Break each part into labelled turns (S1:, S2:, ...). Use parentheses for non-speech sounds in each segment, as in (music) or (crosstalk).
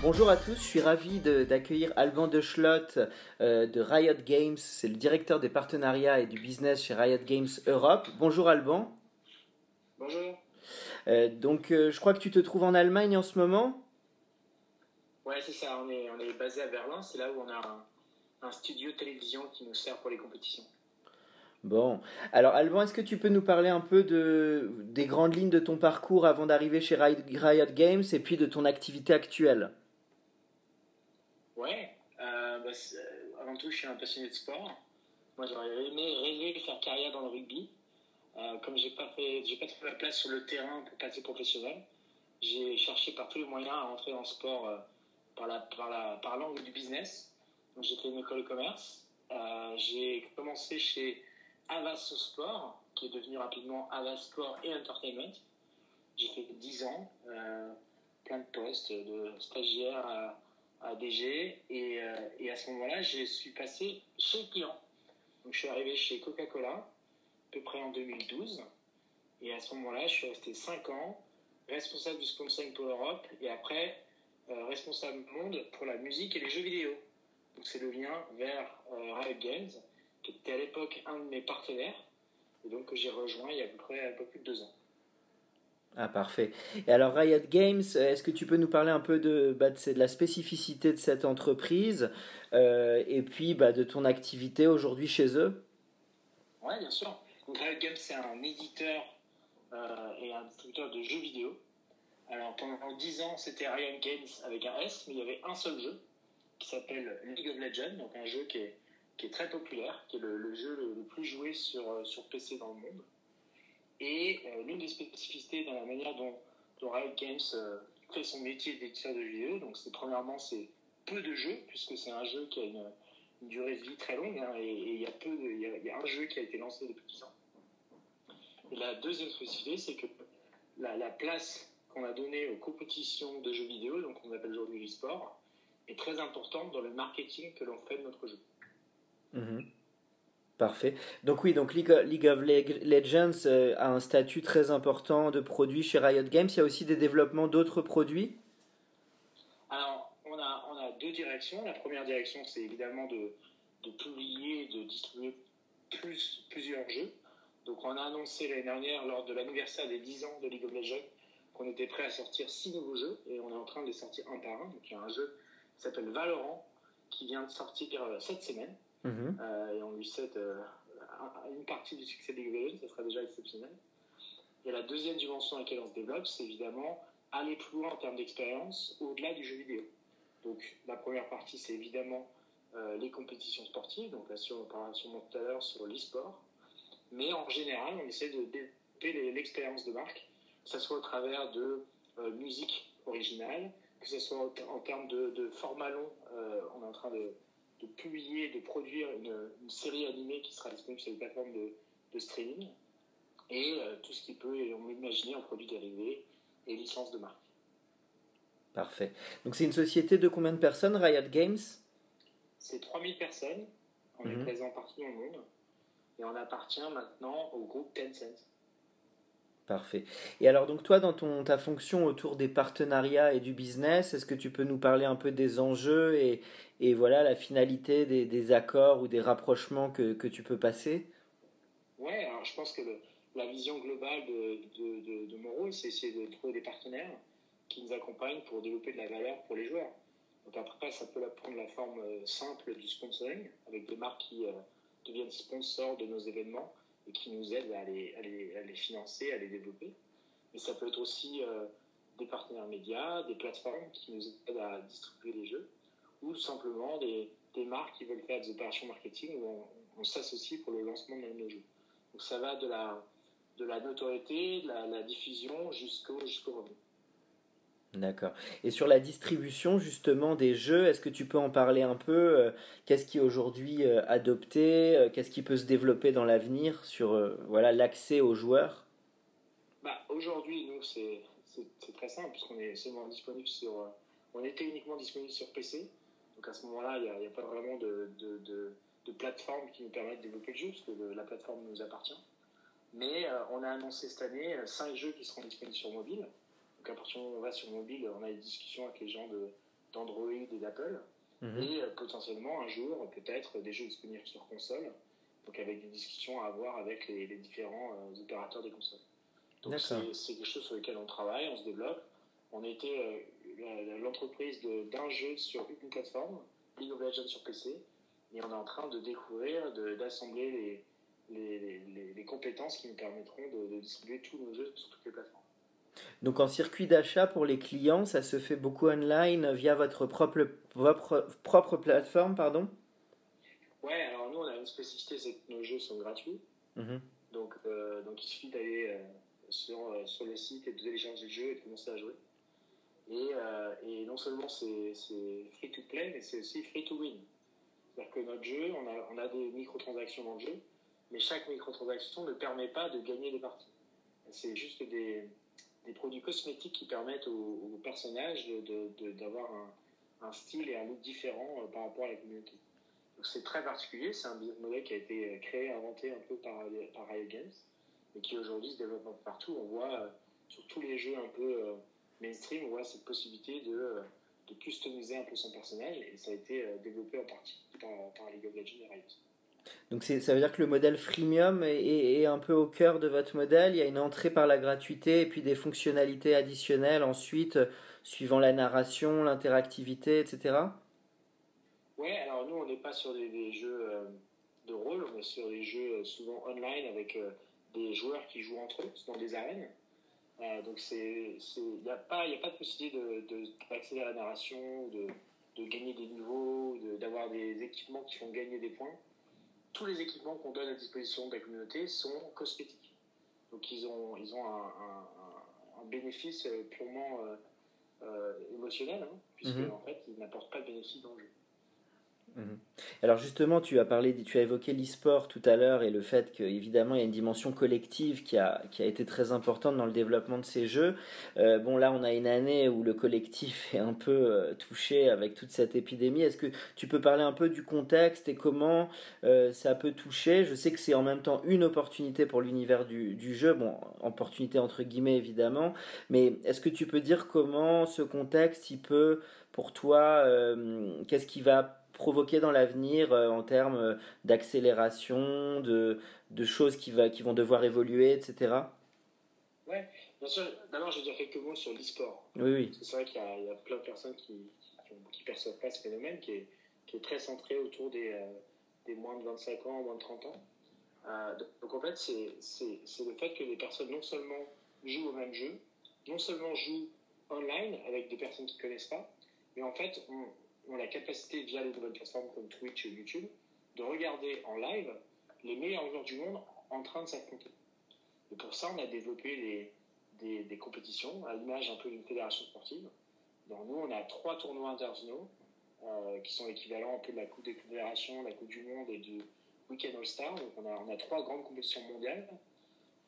S1: Bonjour à tous, je suis ravi d'accueillir Alban de Schlott euh, de Riot Games. C'est le directeur des partenariats et du business chez Riot Games Europe. Bonjour Alban.
S2: Bonjour.
S1: Euh, donc euh, je crois que tu te trouves en Allemagne en ce moment.
S2: Ouais, c'est ça, on est, on est basé à Berlin, c'est là où on a un, un studio télévision qui nous sert pour les compétitions.
S1: Bon, alors Alban, est-ce que tu peux nous parler un peu de, des grandes lignes de ton parcours avant d'arriver chez Riot Games et puis de ton activité actuelle?
S2: Ouais, euh, bah, euh, avant tout, je suis un passionné de sport. Moi, j'aurais aimé rêvé faire carrière dans le rugby. Euh, comme j'ai pas pas trouvé la place sur le terrain pour passer professionnel, j'ai cherché par tous les moyens à entrer dans le sport par la par la par l'angle du business. Donc, j'ai fait une école de commerce. J'ai commencé chez Avas Sport, qui est devenu rapidement Avas Sport et Entertainment. J'ai fait 10 ans, plein de postes, de stagiaire à, à DG, et, euh, et à ce moment-là, je suis passé chez le client. Donc, je suis arrivé chez Coca-Cola, à peu près en 2012, et à ce moment-là, je suis resté 5 ans, responsable du sponsoring pour l'Europe, et après, euh, responsable monde pour la musique et les jeux vidéo. Donc, c'est le lien vers euh, Games, qui était à l'époque un de mes partenaires, et donc que j'ai rejoint il y a à peu près un peu plus de deux ans.
S1: Ah parfait. Et alors Riot Games, euh, est-ce que tu peux nous parler un peu de, bah, de, de la spécificité de cette entreprise euh, et puis bah, de ton activité aujourd'hui chez eux?
S2: Ouais, bien sûr. Donc Riot Games, c'est un éditeur euh, et un distributeur de jeux vidéo. Alors pendant 10 ans, c'était Riot Games avec un S, mais il y avait un seul jeu qui s'appelle League of Legends, donc un jeu qui est, qui est très populaire, qui est le, jeu le, le plus joué sur, sur PC dans le monde. Et euh, l'une des spécificités dans la manière dont, dont Riot Games euh, fait son métier d'éditeur de jeux vidéo, donc c'est premièrement c'est peu de jeux, puisque c'est un jeu qui a une, durée de vie très longue, hein, et, il y a y a, un jeu qui a été lancé depuis 10 ans. Et la deuxième spécificité, c'est que la, la place qu'on a donnée aux compétitions de jeux vidéo, donc on appelle aujourd'hui l'e-sport, est très importante dans le marketing que l'on fait de notre jeu.
S1: Mhm. Parfait. Donc oui, donc League, of Leg- Legends euh, a un statut très important de produit chez Riot Games. Il y a aussi des développements d'autres produits?
S2: Alors, on a, deux directions. La première direction, c'est évidemment de, publier de distribuer plus, plusieurs jeux. Donc, on a annoncé l'année dernière, lors de l'anniversaire des 10 ans de League of Legends, qu'on était prêt à sortir six nouveaux jeux et on est en train de les sortir un par un. Donc, il y a un jeu qui s'appelle Valorant qui vient de sortir euh, cette semaine
S1: Mhm.
S2: euh, et on lui souhaite un- une partie du succès de League of Legends, ça sera déjà exceptionnel. Et la deuxième dimension à laquelle on se développe, c'est évidemment aller plus loin en termes d'expérience au-delà du jeu vidéo. Donc la première partie, c'est évidemment euh, les compétitions sportives, donc là sur, on parlait sûrement tout à l'heure sur l'e-sport. Mais en général, on essaie de développer l'expérience de marque, que ce soit au travers de euh, musique originale, que ce soit en, termes de, de format long, on est en train de, de publier, de produire une, une série animée qui sera disponible sur les plateformes de, de streaming, et euh, tout ce qui peut, on imaginer en produits dérivés et licences de marque.
S1: Parfait. Donc c'est une société de combien de personnes, Riot Games?
S2: C'est 3000 personnes, on
S1: Mhm.
S2: est présent partout dans le monde, et on appartient maintenant au groupe Tencent.
S1: Parfait. Et alors donc toi, dans ton, ta fonction autour des partenariats et du business, est-ce que tu peux nous parler un peu des enjeux et, et voilà la finalité des, des accords ou des rapprochements que, que tu peux passer?
S2: Ouais, alors je pense que la vision globale de, de, de, de mon rôle, c'est essayer de trouver des partenaires qui nous accompagnent pour développer de la valeur pour les joueurs. Donc après, ça peut prendre la forme euh, simple du sponsoring, avec des marques qui euh, deviennent sponsors de nos événements qui nous aident à les, financer, à les développer. Mais ça peut être aussi euh, des partenaires médias, des plateformes qui nous aident à distribuer les jeux, ou simplement des, marques qui veulent faire des opérations marketing où on, s'associe pour le lancement de nos jeux. Donc ça va de la, notoriété, de la, diffusion jusqu'au revenu.
S1: D'accord. Et sur la distribution justement des jeux, est-ce que tu peux en parler un peu euh, Qu'est-ce qui est aujourd'hui euh, adopté euh, Qu'est-ce qui peut se développer dans l'avenir sur voilà l'accès aux joueurs?
S2: Bah, Aujourd'hui, nous, c'est très simple puisqu'on est seulement disponible sur... on était uniquement disponible sur PC. Donc à ce moment-là, il n'y a, pas vraiment de, de, de, plateforme qui nous permet de développer le jeu parce que la plateforme nous appartient. Mais on a annoncé cette année 5 jeux qui seront disponibles sur mobile. Donc à partir du moment où on va sur mobile, on a des discussions avec les gens d'Android et d'Apple. Mhm. Et euh, potentiellement un jour, peut-être des jeux disponibles sur console. Donc avec des discussions à avoir avec les, différents euh, opérateurs des consoles. Donc c'est quelque chose sur lequel on travaille, on se développe. On était euh, l'entreprise d'un jeu sur une plateforme, League of Legends sur PC, et on est en train de découvrir, d'assembler les, les, les, compétences qui nous permettront de, de distribuer tous nos jeux sur toutes les plateformes.
S1: Donc en circuit d'achat pour les clients, ça se fait beaucoup online via votre propre, propre plateforme, pardon?
S2: Ouais, alors nous on a une spécificité, c'est que nos jeux sont gratuits. Mhm. Donc, euh, donc il suffit d'aller euh, sur, euh, sur le site et de télécharger le jeu et de commencer à jouer. Et, et non seulement c'est free to play, mais c'est aussi free to win. C'est-à-dire que notre jeu, on a, on a des microtransactions dans le jeu, mais chaque microtransaction ne permet pas de gagner des parties. C'est juste des, des produits cosmétiques qui permettent aux, personnages d'avoir un, style et un look différent euh, par rapport à la communauté. C'est très particulier, c'est un modèle qui a été euh, créé, inventé un peu par, par Riot Games et qui aujourd'hui se développe partout. On voit euh, sur tous les jeux un peu mainstream, on voit cette possibilité de, de customiser un peu son personnage et ça a été développé en partie par, par League of Legends et Riot.
S1: Donc ça veut dire que le modèle freemium est, un peu au cœur de votre modèle. Il y a une entrée par la gratuité et puis des fonctionnalités additionnelles ensuite, suivant la narration, l'interactivité, etc.
S2: Ouais, alors nous on n'est pas sur des, jeux euh, de rôle, on est sur des jeux euh, souvent online avec euh, des joueurs qui jouent entre eux dans des arènes. donc il n'y a pas de possibilité d'accéder de, à la narration, de, de gagner des niveaux, d'avoir des équipements qui font gagner des points tous les équipements qu'on donne à disposition de la communauté sont cosmétiques. Donc ils ont, ils ont un, bénéfice purement euh, euh, émotionnel, hein, puisque mhm. en fait, ils n'apportent pas de bénéfice dans le jeu.
S1: Mhm. Alors justement, tu as parlé, tu as évoqué l'e-sport tout à l'heure et le fait qu'évidemment il y a une dimension collective qui a, qui a été très importante dans le développement de ces jeux. Euh, bon là, on a une année où le collectif est un peu euh, touché avec toute cette épidémie. Est-ce que tu peux parler un peu du contexte et comment euh, ça peut toucher? Je sais que c'est en même temps une opportunité pour l'univers du, du, jeu, bon, opportunité entre guillemets évidemment, mais est-ce que tu peux dire comment ce contexte, il peut pour toi, qu'est-ce qui va provoquer dans l'avenir euh, en termes euh, d'accélération, de, de, choses qui, va, qui vont devoir évoluer, etc.
S2: Ouais, bien sûr. D'abord, je vais dire quelques mots sur l'e-sport.
S1: Oui, oui.
S2: C'est vrai qu'il y, a plein de personnes qui ne perçoivent pas ce phénomène qui est, qui est très centré autour des, euh, des, moins de 25 ans, moins de 30 ans. donc en fait, c'est le fait que les personnes non seulement jouent au même jeu, non seulement jouent online avec des personnes qui ne connaissent pas, mais en fait, on, ont la capacité, via les nouvelles plateformes comme Twitch et YouTube, de regarder en live les meilleurs joueurs du monde en train de s'affronter. Et pour ça, on a développé des, des, compétitions à l'image un peu d'une fédération sportive. Donc nous, on a trois tournois internationaux euh, qui sont équivalents un peu de la Coupe des Fédérations, la Coupe du Monde et du Weekend All-Star. Donc on a, on a trois grandes compétitions mondiales.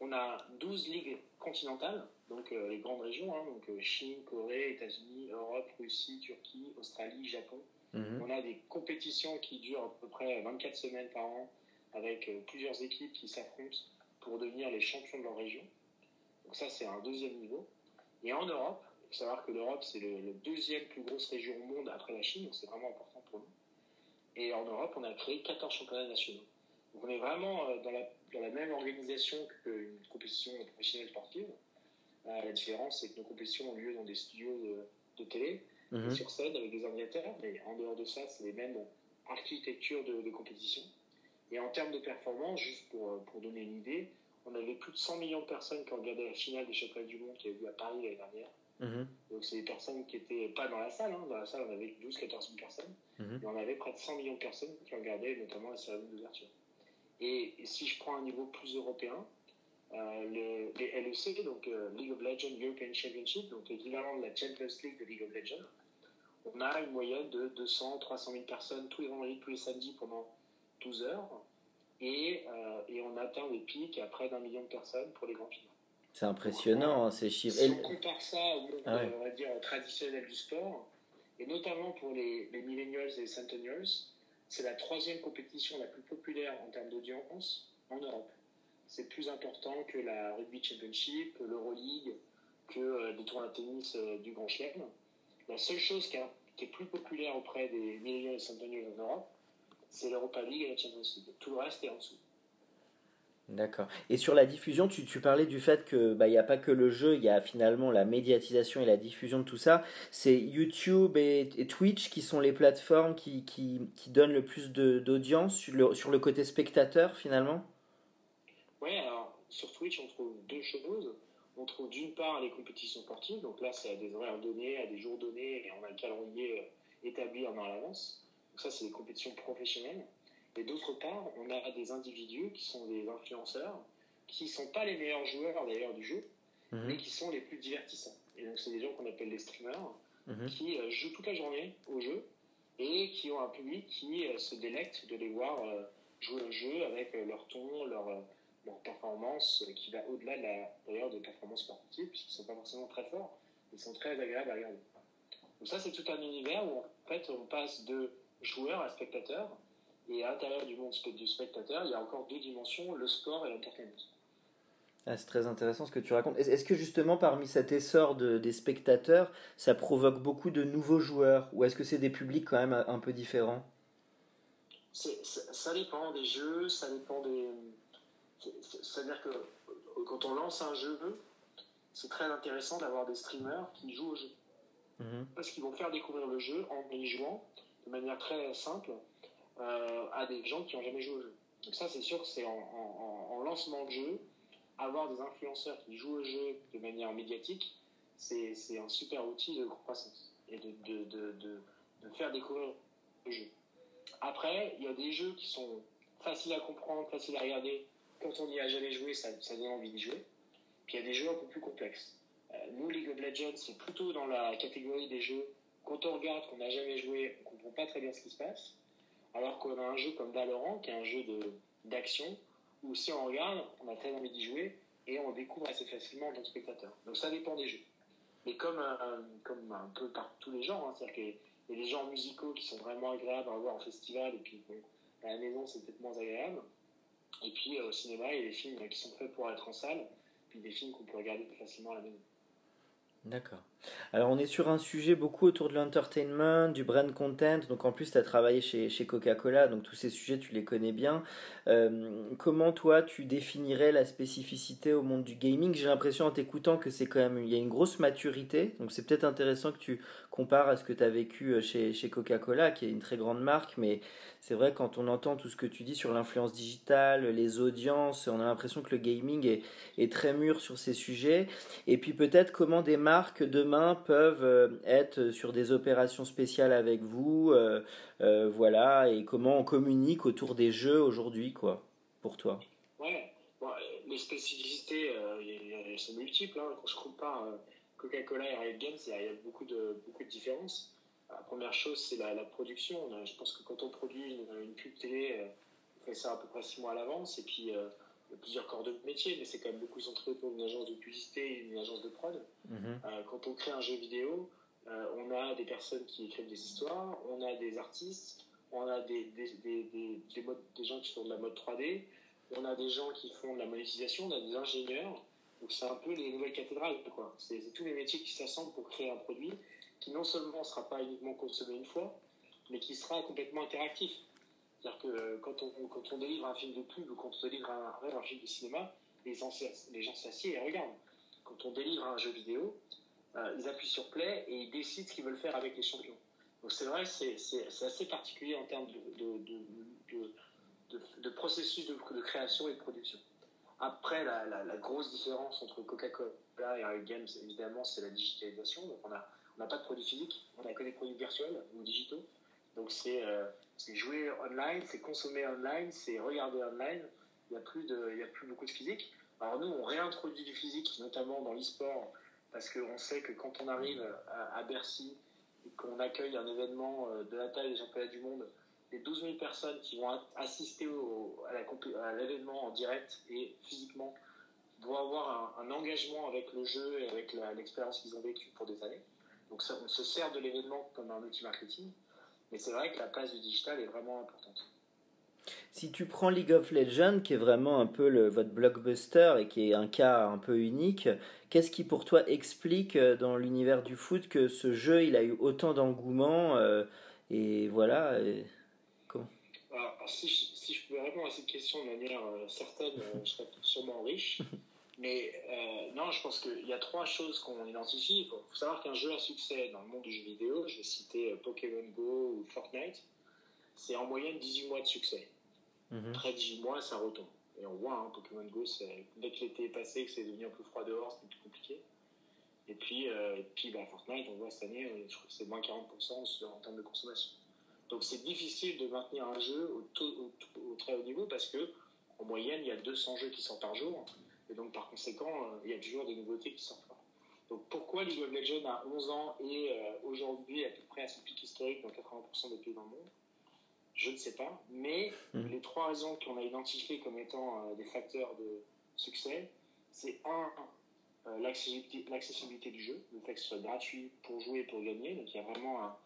S2: On a 12 ligues continentales, donc euh, les grandes régions, hein, donc euh, Chine, Corée, États-Unis, Europe, Russie, Turquie, Australie, Japon. Mhm. On a des compétitions qui durent à peu près 24 semaines par an avec euh, plusieurs équipes qui s'affrontent pour devenir les champions de leur région. Donc ça, c'est un deuxième niveau. Et en Europe, il faut savoir que l'Europe, c'est le, la deuxième plus grosse région au monde après la Chine, donc c'est vraiment important pour nous. Et en Europe, on a créé 14 championnats nationaux. Donc on est vraiment dans la, dans la même organisation qu'une compétition professionnelle sportive. Euh, la différence, c'est que nos compétitions ont lieu dans des studios de, télé, mhm. sur scène, avec des ordinateurs, mais en dehors de ça, c'est les mêmes architectures de, compétition. Et en termes de performance, juste pour, pour donner une idée, on avait plus de 100 millions de personnes qui ont regardé la finale des championnats du monde qui a eu lieu à Paris l'année dernière. Mhm. Donc c'est des personnes qui étaient pas dans la salle. Hein. Dans la salle, on avait 12-14 000 personnes. Mhm. on avait près de 100 millions de personnes qui regardaient notamment la cérémonie d'ouverture. Et, si je prends un niveau plus européen, euh, les LEC, donc euh, League of Legends European Championship, donc l'équivalent de la Champions League de League of Legends, on a une moyenne de 200-300 000 personnes tous les vendredis, tous les samedis pendant 12 heures. Et, euh, et on atteint des pics à près d'un million de personnes pour les grands finales.
S1: C'est impressionnant hein, ces chiffres.
S2: Si on compare ça au monde ah on va dire, traditionnel du sport, et notamment pour les, les millennials et les centennials, c'est la troisième compétition la plus populaire en termes d'audience en Europe. C'est plus important que la Rugby Championship, l'Euroleague, que euh, des tournois de tennis euh, du Grand Chelem. La seule chose qui, est plus populaire auprès des millennials et centennials en Europe, c'est l'Europa League et la Champions League. Tout le reste est en dessous.
S1: D'accord. Et sur la diffusion, tu, parlais du fait que bah, il n'y a pas que le jeu, il y a finalement la médiatisation et la diffusion de tout ça. C'est YouTube et, Twitch qui sont les plateformes qui, donnent le plus d'audience sur le, côté spectateur finalement?
S2: Sur Twitch, on trouve deux choses. On trouve d'une part les compétitions sportives, donc là c'est à des horaires donnés, à des jours donnés, et on a un calendrier euh, établi en l'avance. Donc ça c'est des compétitions professionnelles. Et d'autre part, on a des individus qui sont des influenceurs, qui ne sont pas les meilleurs joueurs d'ailleurs du jeu, mhm. mais qui sont les plus divertissants. Et donc, c'est des gens qu'on appelle les streamers, mhm. qui euh, jouent toute la journée au jeu et qui ont un public qui euh, se délecte de les voir euh, jouer au jeu avec leur ton, leur, leur performance, qui va au-delà d'ailleurs de, de performances sportives, puisqu'ils ne sont pas forcément très forts, ils sont très agréables à regarder. Donc, ça, c'est tout un univers où en fait, on passe de joueurs à spectateurs et à l'intérieur du monde du spectateur, il y a encore deux dimensions, le sport et l'entertainment.
S1: Ah, c'est très intéressant ce que tu racontes. Est-ce que justement parmi cet essor de, des spectateurs, ça provoque beaucoup de nouveaux joueurs ou est-ce que c'est des publics quand même un peu différents?
S2: Ça dépend des jeux, ça dépend des... C'est-à-dire que quand on lance un jeu, c'est très intéressant d'avoir des streamers qui jouent au jeu. Mhm. Parce qu'ils vont faire découvrir le jeu en y jouant de manière très simple euh, à des gens qui n'ont jamais joué au jeu. Donc ça, c'est sûr que c'est en, lancement de jeu, avoir des influenceurs qui jouent au jeu de manière médiatique, c'est un super outil de croissance et de, de, de, de, faire découvrir le jeu. Après, il y a des jeux qui sont faciles à comprendre, faciles à regarder. Quand on n'y a jamais joué, ça, donne envie d'y jouer. Puis il y a des jeux un peu plus complexes. Euh, nous, League of Legends, c'est plutôt dans la catégorie des jeux. Quand on regarde, qu'on n'a jamais joué, on comprend pas très bien ce qui se passe. Alors qu'on a un jeu comme Valorant, qui est un jeu d'action, où si on regarde, on a très envie d'y jouer et on découvre assez facilement en tant que spectateur. Donc ça dépend des jeux. Mais comme, euh, comme un peu par tous les genres, hein, c'est-à-dire qu'il y a des genres musicaux qui sont vraiment agréables à voir en festival et puis à la maison c'est peut-être moins agréable. Et puis euh, au cinéma, il y a des films qui sont faits pour être en salle, puis des films qu'on peut regarder plus facilement à la maison.
S1: D'accord. Alors on est sur un sujet beaucoup autour de l'entertainment, du brand content, donc en plus tu as travaillé chez, chez Coca-Cola, donc tous ces sujets tu les connais bien. Euh, comment toi tu définirais la spécificité au monde du gaming? J'ai l'impression en t'écoutant que c'est quand même, il y a une grosse maturité, donc c'est peut-être intéressant que tu compares à ce que tu as vécu euh, chez, Coca-Cola, qui est une très grande marque, mais c'est vrai quand on entend tout ce que tu dis sur l'influence digitale, les audiences, on a l'impression que le gaming est, très mûr sur ces sujets. Et puis peut-être comment des marques demain peuvent euh, être sur des opérations spéciales avec vous, euh, euh, voilà, et comment on communique autour des jeux aujourd'hui, quoi, pour toi?
S2: Ouais, les spécificités, elles sont multiples. Hein. Quand je compare Coca-Cola et Riot Games, il y, a beaucoup de, beaucoup de différences. La première chose, c'est la, production. Je pense que quand on produit une, pub télé, euh, on fait ça à peu près six mois à l'avance. Et puis, euh, il y a plusieurs corps de métier, mais c'est quand même beaucoup centré pour une agence de publicité et une agence de prod. Mhm. Euh, quand on crée un jeu vidéo, on a des personnes qui écrivent des histoires, on a des artistes, on a des, des, des, des, gens qui font de la mode 3D, on a des gens qui font de la monétisation, on a des ingénieurs. Donc, c'est un peu les nouvelles cathédrales. C'est tous les métiers qui s'assemblent pour créer un produit qui non seulement ne sera pas uniquement consommé une fois, mais qui sera complètement interactif. C'est-à-dire que euh, quand on, délivre un film de pub ou quand on délivre un, un film de cinéma, les gens, s'assiedent et regardent. Quand on délivre un jeu vidéo, euh, ils appuient sur play et ils décident ce qu'ils veulent faire avec les champions. Donc c'est vrai, c'est assez particulier en termes de processus de, création et de production. Après, la, grosse différence entre Coca-Cola et Riot Games, évidemment, c'est la digitalisation. Donc, on n'a on pas de produits physiques, on n'a que des produits virtuels ou digitaux. Donc, c'est euh, jouer online, c'est consommer online, c'est regarder online. Il n'y a, plus a plus beaucoup de physique. Alors, nous, on réintroduit du physique, notamment dans l'e-sport, parce qu'on sait que quand on arrive à, Bercy et qu'on accueille un événement euh, de la taille des championnats du monde, les 12 000 personnes qui vont assister à l'événement en direct et physiquement vont avoir un, engagement avec le jeu et avec l'expérience qu'ils ont vécue pour des années. Donc on se sert de l'événement comme un outil marketing, mais c'est vrai que la place du digital est vraiment importante.
S1: Si tu prends League of Legends, qui est vraiment un peu votre blockbuster et qui est un cas un peu unique, qu'est-ce qui pour toi explique euh, dans l'univers du foot que ce jeu il a eu autant d'engouement euh, et voilà
S2: alors, si, je, si, je, pouvais répondre à cette question de manière euh, certaine, euh, je serais sûrement riche. Mais euh, non, je pense qu'il y a trois choses qu'on identifie. Il faut, savoir qu'un jeu à succès dans le monde du jeu vidéo, je vais citer Pokémon Go ou Fortnite, c'est en moyenne 18 mois de succès. Mhm. Après 18 mois, ça retombe. Et on voit, hein, Pokémon Go, dès que l'été est passé, que c'est devenu un peu froid dehors, c'est plus compliqué. Et puis, et puis bah, Fortnite, on voit cette année, je crois que c'est moins 40% en termes de consommation. Donc c'est difficile de maintenir un jeu au, très haut niveau parce que en moyenne il y a 200 jeux qui sortent par jour et donc par conséquent euh, il y a toujours des nouveautés qui sortent. Donc pourquoi League of Legends a 11 ans et euh, aujourd'hui à peu près à son pic historique dans 80% des pays dans le monde? Je ne sais pas, mais hmm. les trois raisons qu'on a identifiées comme étant euh, des facteurs de succès, c'est un l'accessibilité du jeu, le fait que ce soit gratuit pour jouer et pour gagner, donc il y a vraiment un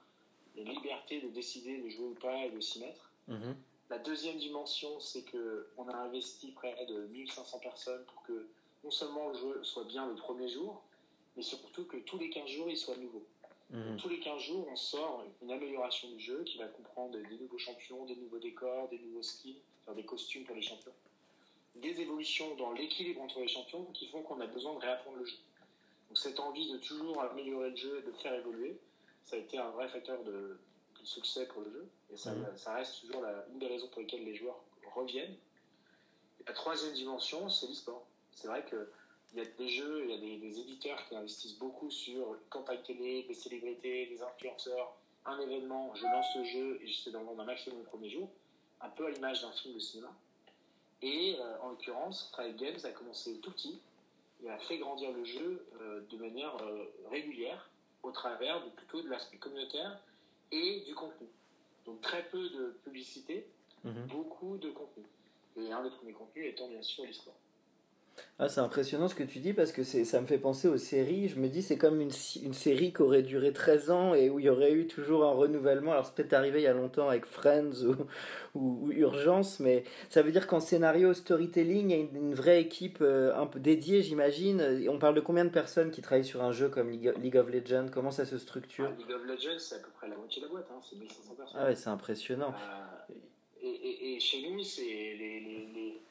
S2: la liberté de décider de jouer ou pas et de s'y mettre. Mhm. La deuxième dimension, c'est qu'on a investi près de 1500 personnes pour que non seulement le jeu soit bien le premier jour, mais surtout que tous les 15 jours, il soit nouveau. Mhm. Tous les 15 jours, on sort une amélioration du jeu qui va comprendre des nouveaux champions, des nouveaux décors, des nouveaux skins, des costumes pour les champions. Des évolutions dans l'équilibre entre les champions qui font qu'on a besoin de réapprendre le jeu. Donc cette envie de toujours améliorer le jeu et de faire évoluer, ça a été un vrai facteur de, succès pour le jeu. Et ça, mhm. ça reste toujours la, une des raisons pour lesquelles les joueurs reviennent. Et la troisième dimension, c'est l'e-sport. C'est vrai qu'il y a des jeux, il y a des, éditeurs qui investissent beaucoup sur une campagne télé, des célébrités, des influenceurs, un événement, je lance le jeu et j'essaie d'en vendre un maximum le premier jour, un peu à l'image d'un film de cinéma. Et euh, en l'occurrence, Riot Games a commencé tout petit et a fait grandir le jeu euh, de manière euh, régulière au travers de, plutôt de l'aspect communautaire et du contenu. Donc très peu de publicité, mhm. beaucoup de contenu. Et un des premiers contenus étant bien sûr l'histoire.
S1: Ah, c'est impressionnant ce que tu dis parce que ça me fait penser aux séries. Je me dis c'est comme une, une, série qui aurait duré 13 ans et où il y aurait eu toujours un renouvellement. Alors c'est peut-être arrivé il y a longtemps avec Friends ou, (laughs) ou, Urgence, mais ça veut dire qu'en scénario storytelling, il y a une, vraie équipe euh, un peu dédiée, j'imagine. On parle de combien de personnes qui travaillent sur un jeu comme League of Legends? Comment ça se structure?
S2: Ah, League of Legends, c'est à peu près la moitié de la boîte, hein. c'est 1500 personnes.
S1: Ah ouais, c'est impressionnant.
S2: Euh, et, et, chez nous, c'est les, les les,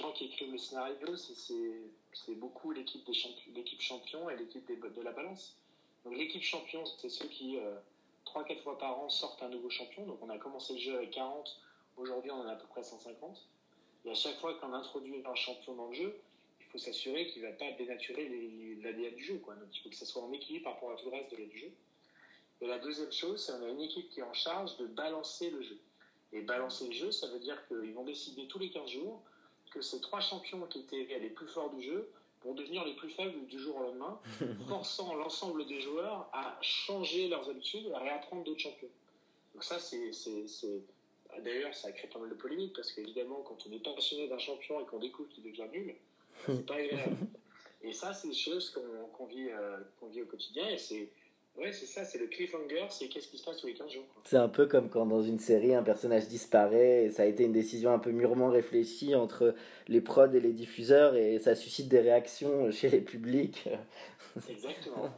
S2: gens qui écrivent le scénario, c'est beaucoup l'équipe champion et l'équipe de la balance. Donc l'équipe champion, c'est ceux qui, euh, 3-4 fois par an, sortent un nouveau champion. Donc on a commencé le jeu avec 40, aujourd'hui on en a à peu près 150. Et à chaque fois qu'on introduit un champion dans le jeu, il faut s'assurer qu'il ne va pas dénaturer l'ADN du jeu. Donc il faut que ça soit en équilibre par rapport à tout le reste de du jeu. Et la deuxième chose, c'est qu'on a une équipe qui est en charge de balancer le jeu. Et balancer le jeu, ça veut dire qu'ils vont décider tous les 15 jours que ces trois champions qui étaient les plus forts du jeu vont devenir les plus faibles du jour au lendemain, (laughs) forçant l'ensemble des joueurs à changer leurs habitudes, à réapprendre d'autres champions. Donc ça, c'est... D'ailleurs, ça crée pas mal de polémiques, parce qu'évidemment, quand on est passionné d'un champion et qu'on découvre qu'il devient nul, c'est pas (laughs) agréable. Et ça, c'est des choses qu'on vit, euh, vit au quotidien, et c'est Ouais, c'est ça, c'est le cliffhanger, c'est qu'est-ce qui se passe tous les 15 jours.
S1: C'est un peu comme quand dans une série un personnage disparaît et ça a été une décision un peu mûrement réfléchie entre les prods et les diffuseurs et ça suscite des réactions (laughs) chez les publics.
S2: Exactement.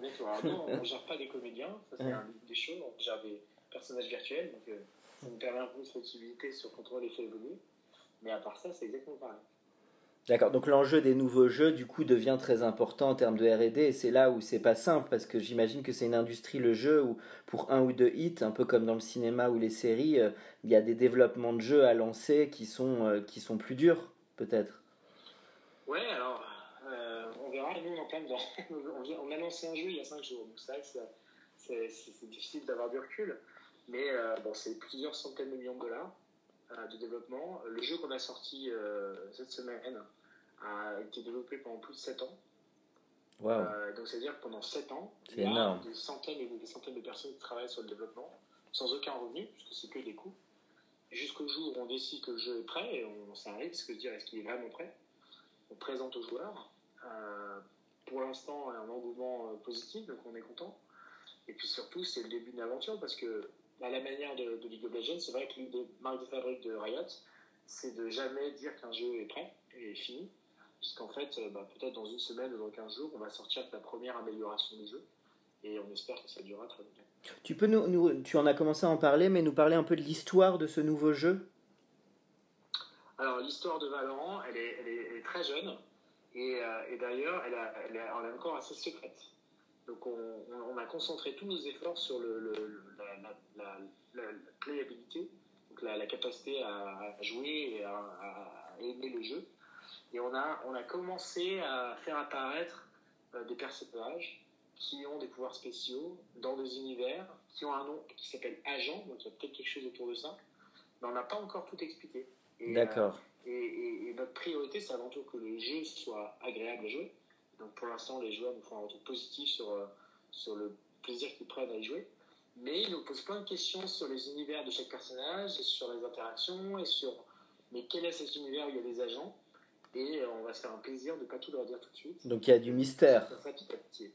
S2: Alors on ne gère pas des comédiens, ça c'est un des choses, on gère des personnages virtuels, donc euh, ça nous permet un peu de flexibilité sur on les fait évoluer. Mais à part ça, c'est exactement pareil.
S1: D'accord, donc l'enjeu des nouveaux jeux du coup devient très important en termes de R&D et c'est là où c'est pas simple parce que j'imagine que c'est une industrie le jeu où pour un ou deux hits, un peu comme dans le cinéma ou les séries, euh, il y a des développements de jeux à lancer qui sont, euh, qui sont plus durs peut-être.
S2: Ouais, alors, on verra. Nous, on dedans. (laughs) on, a lancé un jeu il y a 5 jours, donc c'est vrai que c'est difficile d'avoir du recul. Mais bon, c'est plusieurs centaines de millions de dollars de développement. Le jeu qu'on a sorti cette semaine a été développé pendant plus de 7 ans. Euh, donc, c'est-à-dire pendant 7 ans, il y a des centaines et des centaines de personnes qui travaillent sur le développement, sans aucun revenu, puisque c'est que des coûts. Jusqu'au jour où on décide que le jeu est prêt, et on s'arrête, ce que dire, est-ce qu'il est vraiment prêt? On présente aux joueurs. Euh, pour l'instant, un engouement euh, positif, donc on est content. Et puis surtout, c'est le début d'une aventure, parce que à la manière de, League of Legends, c'est vrai que l'une des marques de fabrique de Riot, c'est de jamais dire qu'un jeu est prêt et fini puisqu'en fait, euh, bah, peut-être dans une semaine ou dans 15 jours, on va sortir la première amélioration du jeu, et on espère que ça durera très longtemps.
S1: Tu peux nous, tu en as commencé à en parler, mais nous parler un peu de l'histoire de ce nouveau jeu?
S2: Alors, l'histoire de Valorant, elle est, elle est, très jeune, et, euh, d'ailleurs, elle, elle, est encore assez secrète. Donc, on, a concentré tous nos efforts sur le, la, playabilité, donc la, capacité à, jouer et à aimer le jeu. Et on a, on a commencé à faire apparaître euh, des personnages qui ont des pouvoirs spéciaux dans des univers, qui ont un nom qui s'appelle Agent, donc il y a peut-être quelque chose autour de ça, mais on n'a pas encore tout expliqué.
S1: D'accord.
S2: Euh, et, notre priorité, c'est avant tout que le jeu soit agréable à jouer. Donc pour l'instant, les joueurs nous font un retour positif sur, euh, sur le plaisir qu'ils prennent à y jouer. Mais ils nous posent plein de questions sur les univers de chaque personnage, et sur les interactions, et sur mais quel est cet univers où il y a des agents? Et euh, on va se faire un plaisir de ne pas tout leur dire tout de suite.
S1: Donc il y a du mystère.
S2: Ça petit à petit.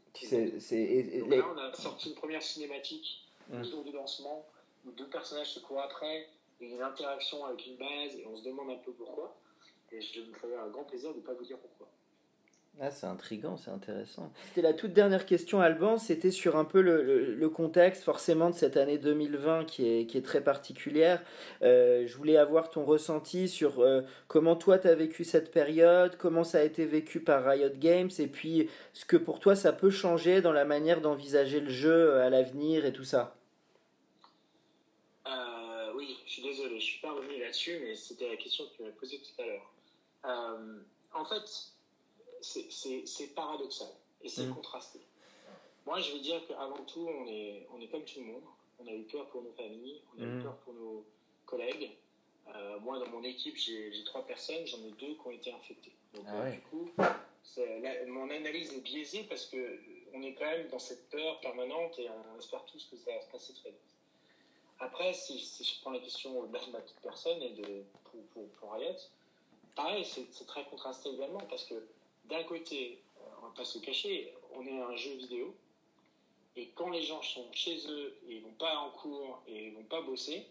S2: Donc là, on a sorti une première cinématique, mmh. jour du lancement, où deux personnages se courent après, et une interaction avec une base, et on se demande un peu pourquoi. Et je me ferai un grand plaisir de ne pas vous dire pourquoi.
S1: Ah, c'est intriguant, c'est intéressant. C'était la toute dernière question, Alban. C'était sur un peu le, le, contexte, forcément, de cette année 2020 qui est, qui est très particulière. Euh, je voulais avoir ton ressenti sur euh, comment toi, tu as vécu cette période, comment ça a été vécu par Riot Games, et puis ce que pour toi, ça peut changer dans la manière d'envisager le jeu euh, à l'avenir et tout ça.
S2: oui, je suis désolé, je ne suis pas revenu là-dessus, mais c'était la question que tu m'as posée tout à l'heure. en fait, c'est paradoxal et c'est mm. contrasté. Moi, je vais dire qu'avant tout, on est, on est comme tout le monde. On a eu peur pour nos familles, on a eu mm. peur pour nos collègues. Euh, moi, dans mon équipe, j'ai trois personnes, j'en ai deux qui ont été infectées. Donc, ah euh, du coup, mon analyse est biaisée parce que on est quand même dans cette peur permanente et on espère tous que ça va se passer très vite. Après, si, je prends la question de ma petite personne et de, pour, pour, pour Riot, pareil, c'est très contrasté également parce que d'un côté, on va pas se cacher, on est un jeu vidéo. Et quand les gens sont chez eux et ils vont pas en cours et ils vont pas bosser,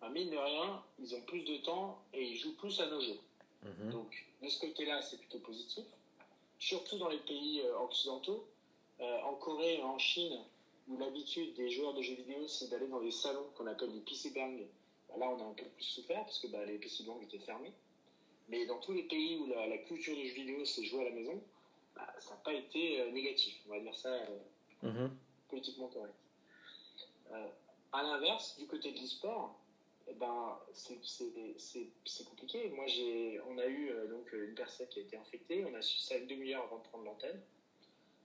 S2: à ben, mine de rien, ils ont plus de temps et ils jouent plus à nos jeux. Mhm. Donc, de ce côté-là, c'est plutôt positif. Surtout dans les pays euh, occidentaux. Euh, en Corée et en Chine, où l'habitude des joueurs de jeux vidéo, c'est d'aller dans des salons qu'on appelle les PC Bang. Ben, là, on a un peu plus souffert parce que ben, les PC Bang étaient fermés. Mais dans tous les pays où la, culture du jeu vidéo s'est jouée à la maison, bah, ça n'a pas été euh, négatif. On va dire ça euh, mhm. politiquement correct. Euh, à l'inverse, du côté de l'e-sport, eh ben, c'est compliqué. Moi, on a eu donc une personne qui a été infectée. On a su ça une demi-heure avant de prendre l'antenne.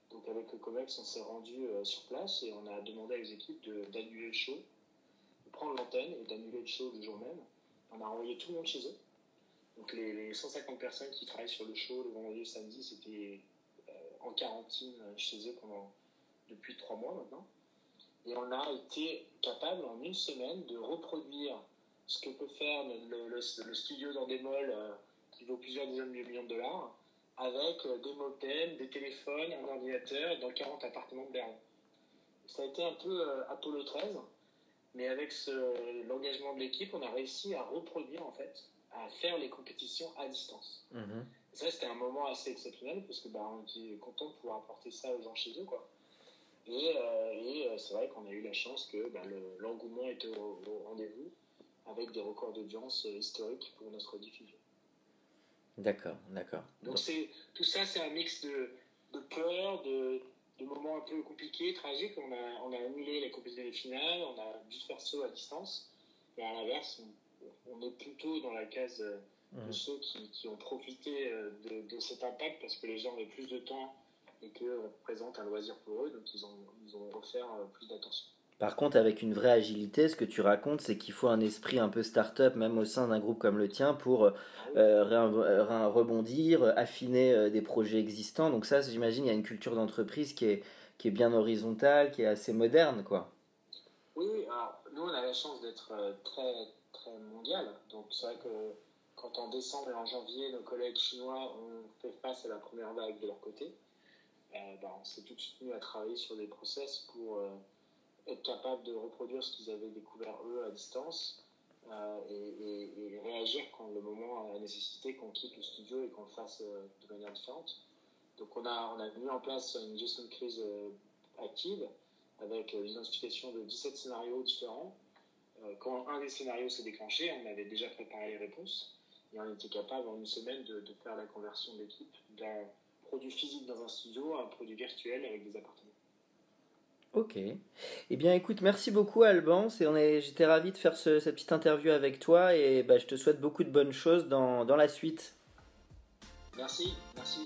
S2: Donc, avec le COMEX, on s'est rendu sur place et on a demandé aux équipes d'annuler le show, de prendre l'antenne et d'annuler le show le jour même. On a envoyé tout le monde chez eux. Donc les, 150 personnes qui travaillent sur le show le vendredi et le samedi, c'était euh, en quarantaine chez eux pendant depuis trois mois maintenant. Et on a été capable en une semaine de reproduire ce que peut faire le, studio dans des malls euh, qui vaut plusieurs dizaines de millions de dollars avec euh, des modems, des téléphones, un ordinateur dans 40 appartements de Berlin. Ça a été un peu Apollo 13, mais avec l'engagement de l'équipe, on a réussi à reproduire en fait à faire les compétitions à distance. Mhm. Ça, c'était un moment assez exceptionnel parce que bah, on était content de pouvoir apporter ça aux gens chez eux. Quoi. Et, euh, et euh, c'est vrai qu'on a eu la chance que bah, l'engouement était au, rendez-vous avec des records d'audience euh, historiques pour notre diffusion.
S1: D'accord, d'accord.
S2: Donc c'est tout ça, c'est un mix de, de peur, de, de, moments un peu compliqués, tragiques. On a, on a annulé les compétitions finales, on a dû faire saut à distance. Et à l'inverse, on est plutôt dans la case euh, de ceux qui, qui, ont profité de, de, cet impact parce que les gens avaient plus de temps et qu'on représente un loisir pour eux, donc ils ont, ils ont offert plus d'attention.
S1: Par contre, avec une vraie agilité, ce que tu racontes, c'est qu'il faut un esprit un peu start-up, même au sein d'un groupe comme le tien, pour euh, euh, rebondir, affiner euh, des projets existants. Donc ça, j'imagine, il y a une culture d'entreprise qui est, qui est bien horizontale, qui est assez moderne, quoi.
S2: Oui, alors nous, on a la chance d'être très, très mondial. Donc c'est vrai que quand en décembre et en janvier, nos collègues chinois ont fait face à la première vague de leur côté, bah, on s'est tout de suite mis à travailler sur des process pour être capable de reproduire ce qu'ils avaient découvert eux à distance euh, et, réagir quand le moment a nécessité qu'on quitte le studio et qu'on le fasse euh, de manière différente. Donc on a, on a mis en place une gestion de crise euh, active avec l'identification de 17 scénarios différents. Quand un des scénarios s'est déclenché, on avait déjà préparé les réponses et on était capable en une semaine de, de faire la conversion de l'équipe d'un produit physique dans un studio à un produit virtuel avec des appartements.
S1: Ok. Eh bien, écoute, merci beaucoup, Alban. J'étais ravi de faire cette petite interview avec toi et bah, je te souhaite beaucoup de bonnes choses dans, dans la suite.
S2: Merci, merci.